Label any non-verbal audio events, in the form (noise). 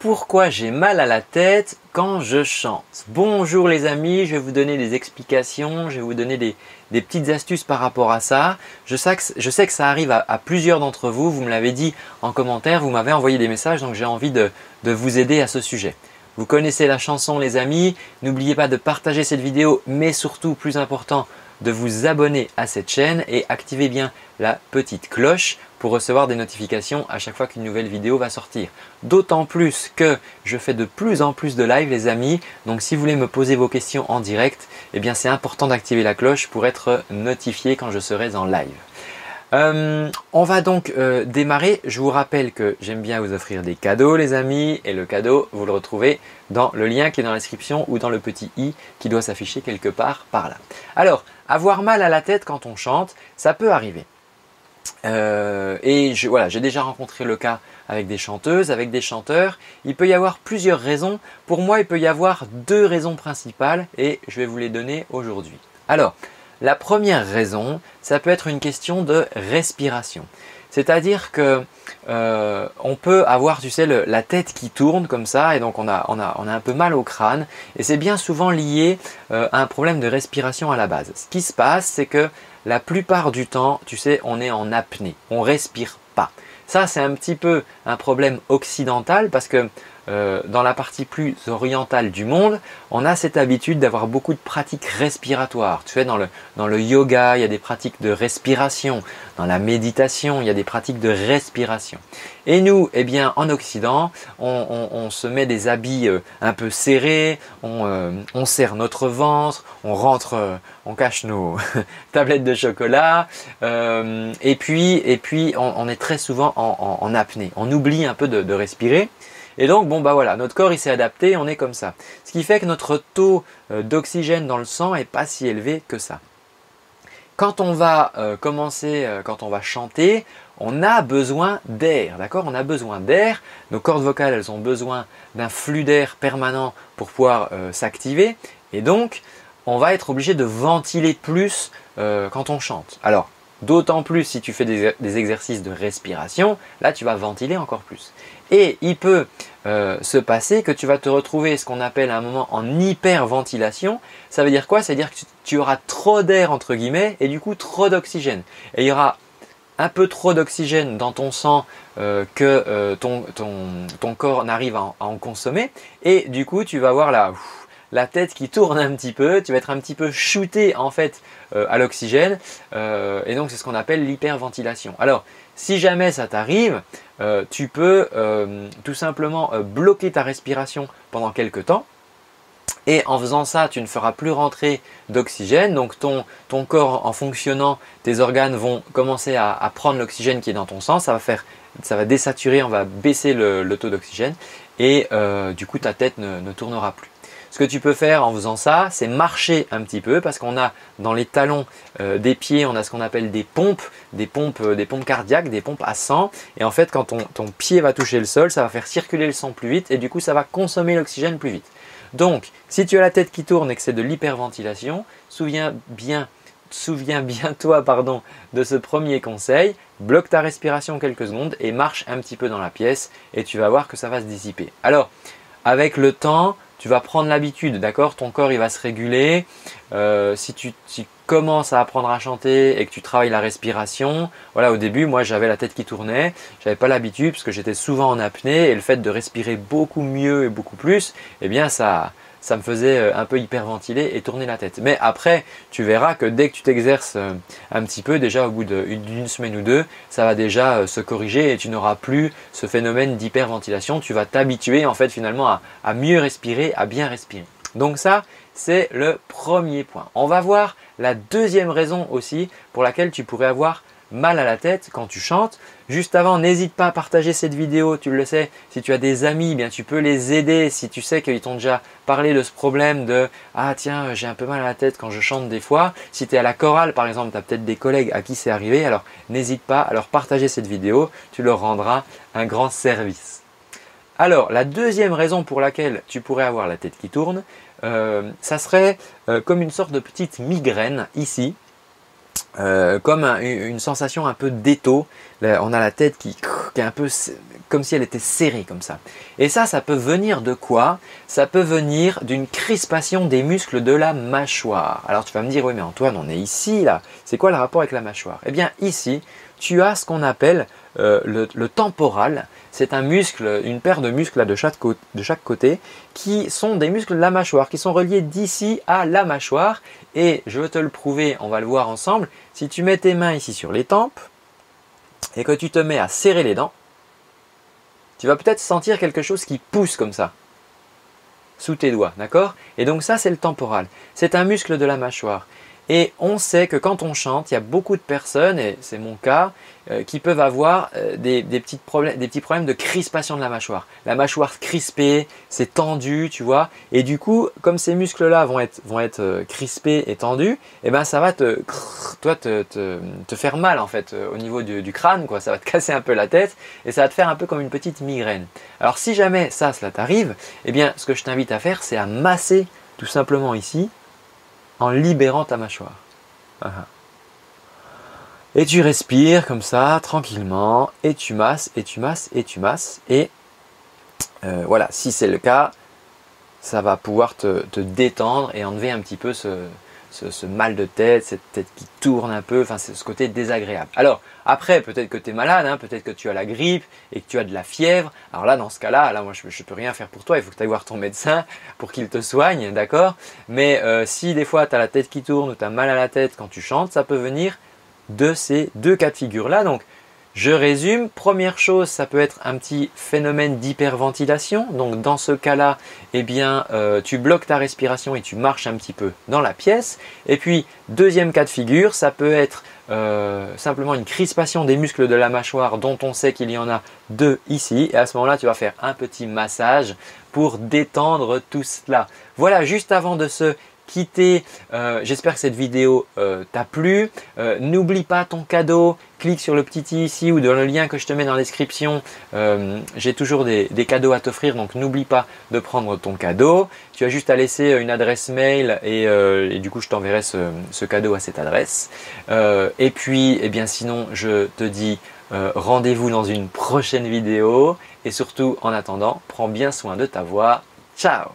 pourquoi j'ai mal à la tête quand je chante. Bonjour les amis, je vais vous donner des explications, je vais vous donner des, petites astuces par rapport à ça. Je sais que, ça arrive à, plusieurs d'entre vous, vous me l'avez dit en commentaire, vous m'avez envoyé des messages, donc j'ai envie de, vous aider à ce sujet. Vous connaissez la chanson les amis, n'oubliez pas de partager cette vidéo, mais surtout, plus important, de vous abonner à cette chaîne et activez bien la petite cloche pour recevoir des notifications à chaque fois qu'une nouvelle vidéo va sortir. D'autant plus que je fais de plus en plus de live les amis, donc si vous voulez me poser vos questions en direct, eh bien c'est important d'activer la cloche pour être notifié quand je serai en live. Euh, on va donc euh, démarrer. Je vous rappelle que j'aime bien vous offrir des cadeaux les amis et le cadeau vous le retrouvez dans le lien qui est dans la description ou dans le petit i qui doit s'afficher quelque part par là. Alors, avoir mal à la tête quand on chante, ça peut arriver. Euh, et voilà, j'ai déjà rencontré le cas avec des chanteuses, avec des chanteurs. Il peut y avoir plusieurs raisons. Pour moi, il peut y avoir deux raisons principales et je vais vous les donner aujourd'hui. Alors, la première raison, ça peut être une question de respiration. C'est-à-dire que euh, on peut avoir, tu sais, la tête qui tourne comme ça, et donc on a, un peu mal au crâne, et c'est bien souvent lié euh, à un problème de respiration à la base. Ce qui se passe, c'est que la plupart du temps, tu sais, on est en apnée, on respire pas. Ça, c'est un petit peu un problème occidental parce que euh, dans la partie plus orientale du monde, on a cette habitude d'avoir beaucoup de pratiques respiratoires. Tu sais, dans le, dans le yoga, il y a des pratiques de respiration. Dans la méditation, il y a des pratiques de respiration. Et nous, eh bien, en Occident, on, se met des habits euh, un peu serrés, euh, on, serre notre ventre, on rentre, on cache nos (laughs) tablettes de chocolat, et puis, et puis on, est très souvent en, apnée. On oublie un peu de respirer. Et donc, bon, bah voilà, notre corps il s'est adapté, on est comme ça. Ce qui fait que notre taux euh, d'oxygène dans le sang n'est pas si élevé que ça. Quand on va euh, commencer, euh, quand on va chanter, on a besoin d'air, d'accord? On a besoin d'air. Nos cordes vocales, elles ont besoin d'un flux d'air permanent pour pouvoir s'activer. Et donc, on va être obligé de ventiler plus quand on chante. Alors, D'autant plus si tu fais des, exercices de respiration, là tu vas ventiler encore plus. Et il peut euh, se passer que tu vas te retrouver ce qu'on appelle à un moment en hyperventilation. Ça veut dire quoi? Ça veut dire que tu, auras trop d'air entre guillemets et du coup trop d'oxygène. Et il y aura un peu trop d'oxygène dans ton sang euh, que euh, ton, corps n'arrive à, en consommer. Et du coup tu vas avoir la la tête qui tourne un petit peu, tu vas être un petit peu shooté en fait euh, à l'oxygène euh, et donc c'est ce qu'on appelle l'hyperventilation. Alors si jamais ça t'arrive, euh, tu peux tout simplement bloquer ta respiration pendant quelques temps. Et en faisant ça, tu ne feras plus rentrer d'oxygène. Donc ton, ton, corps, en fonctionnant, tes organes vont commencer à, prendre l'oxygène qui est dans ton sang. Ça va faire, ça va désaturer, on va baisser le, taux d'oxygène. Et du coup, ta tête ne tournera plus. Ce que tu peux faire en faisant ça, c'est marcher un petit peu parce qu'on a dans les talons euh, des pieds, on a ce qu'on appelle des pompes, des pompes, euh, des pompes cardiaques, des pompes à sang. Et en fait, quand ton, pied va toucher le sol, ça va faire circuler le sang plus vite et du coup, ça va consommer l'oxygène plus vite. Donc, si tu as la tête qui tourne et que c'est de l'hyperventilation, souviens bien, souviens bien toi pardon, de ce premier conseil, bloque ta respiration quelques secondes et marche un petit peu dans la pièce et tu vas voir que ça va se dissiper. Alors, avec le temps, tu vas prendre l'habitude, d'accord? Ton corps il va se réguler. Euh, si tu, commences à apprendre à chanter et que tu travailles la respiration, voilà, au début, moi j'avais la tête qui tournait, j'avais pas l'habitude parce que j'étais souvent en apnée et le fait de respirer beaucoup mieux et beaucoup plus, eh bien ça, ça me faisait euh, un peu hyperventiler et tourner la tête. Mais après, tu verras que dès que tu t'exerces euh, un petit peu, déjà au bout d'une semaine ou deux, ça va déjà euh, se corriger et tu n'auras plus ce phénomène d'hyperventilation. Tu vas t'habituer en fait finalement à, à mieux respirer, à bien respirer. Donc ça, c'est le premier point. On va voir la deuxième raison aussi pour laquelle tu pourrais avoir mal à la tête quand tu chantes. Juste avant, n'hésite pas à partager cette vidéo, tu le sais, si tu as des amis, eh bien tu peux les aider si tu sais qu'ils t'ont déjà parlé de ce problème de ah tiens, j'ai un peu mal à la tête quand je chante des fois. Si tu es à la chorale par exemple, tu as peut-être des collègues à qui c'est arrivé, alors n'hésite pas à leur partager cette vidéo, tu leur rendras un grand service. Alors, la deuxième raison pour laquelle tu pourrais avoir la tête qui tourne, euh, ça serait euh, comme une sorte de petite migraine ici, euh, comme une sensation un peu d'étau. On a la tête qui, qui est un peu comme si elle était serrée comme ça. Et ça, ça peut venir de quoi? Ça peut venir d'une crispation des muscles de la mâchoire. Alors tu vas me dire, oui mais Antoine, on est ici là. C'est quoi le rapport avec la mâchoire? Eh bien ici, tu as ce qu'on appelle euh, le, temporal. C'est un muscle, une paire de muscles de, chaque de chaque côté qui sont des muscles de la mâchoire, qui sont reliés d'ici à la mâchoire. Et je veux te le prouver, on va le voir ensemble. Si tu mets tes mains ici sur les tempes et que tu te mets à serrer les dents, tu vas peut-être sentir quelque chose qui pousse comme ça sous tes doigts, d'accord? Et donc ça, c'est le temporal. C'est un muscle de la mâchoire. Et on sait que quand on chante, il y a beaucoup de personnes, et c'est mon cas, euh, qui peuvent avoir euh, des, petits problèmes, des petits problèmes de crispation de la mâchoire. La mâchoire crispée, c'est tendu, tu vois. Et du coup, comme ces muscles-là vont être, vont être euh, crispés et tendus, eh ben ça va te, toi, te, te, faire mal en fait au niveau du, crâne, quoi. Ça va te (laughs) casser un peu la tête et ça va te faire un peu comme une petite migraine. Alors si jamais ça, cela t'arrive, eh bien ce que je t'invite à faire, c'est à masser tout simplement ici en libérant ta mâchoire. Et tu respires comme ça, tranquillement, et tu masses, et tu masses, et tu masses. Et euh, voilà, si c'est le cas, ça va pouvoir te, détendre et enlever un petit peu ce, ce, mal de tête, cette tête qui tourne un peu, enfin ce côté désagréable. Alors après, peut-être que tu es malade, hein, peut-être que tu as la grippe et que tu as de la fièvre. Alors là, dans ce cas-là, là moi je ne peux rien faire pour toi, il faut que tu ailles voir ton médecin pour qu'il te soigne, d'accord? Mais euh, si des fois tu as la tête qui tourne ou tu as mal à la tête quand tu chantes, ça peut venir de ces deux cas de figure-là. Donc je résume, première chose, ça peut être un petit phénomène d'hyperventilation. Donc dans ce cas-là, eh bien, euh, tu bloques ta respiration et tu marches un petit peu dans la pièce. Et puis, deuxième cas de figure, ça peut être euh, simplement une crispation des muscles de la mâchoire dont on sait qu'il y en a deux ici. Et à ce moment-là, tu vas faire un petit massage pour détendre tout cela. Voilà, juste avant de se quitter. Euh, j'espère que cette vidéo euh, t'a plu. Euh, n'oublie pas ton cadeau. Clique sur le petit i ici ou dans le lien que je te mets dans la description. J'ai toujours des, cadeaux à t'offrir, donc n'oublie pas de prendre ton cadeau. Tu as juste à laisser une adresse mail et, du coup je t'enverrai ce, cadeau à cette adresse. et puis, eh bien sinon, je te dis rendez-vous dans une prochaine vidéo. Et surtout, en attendant, prends bien soin de ta voix. Ciao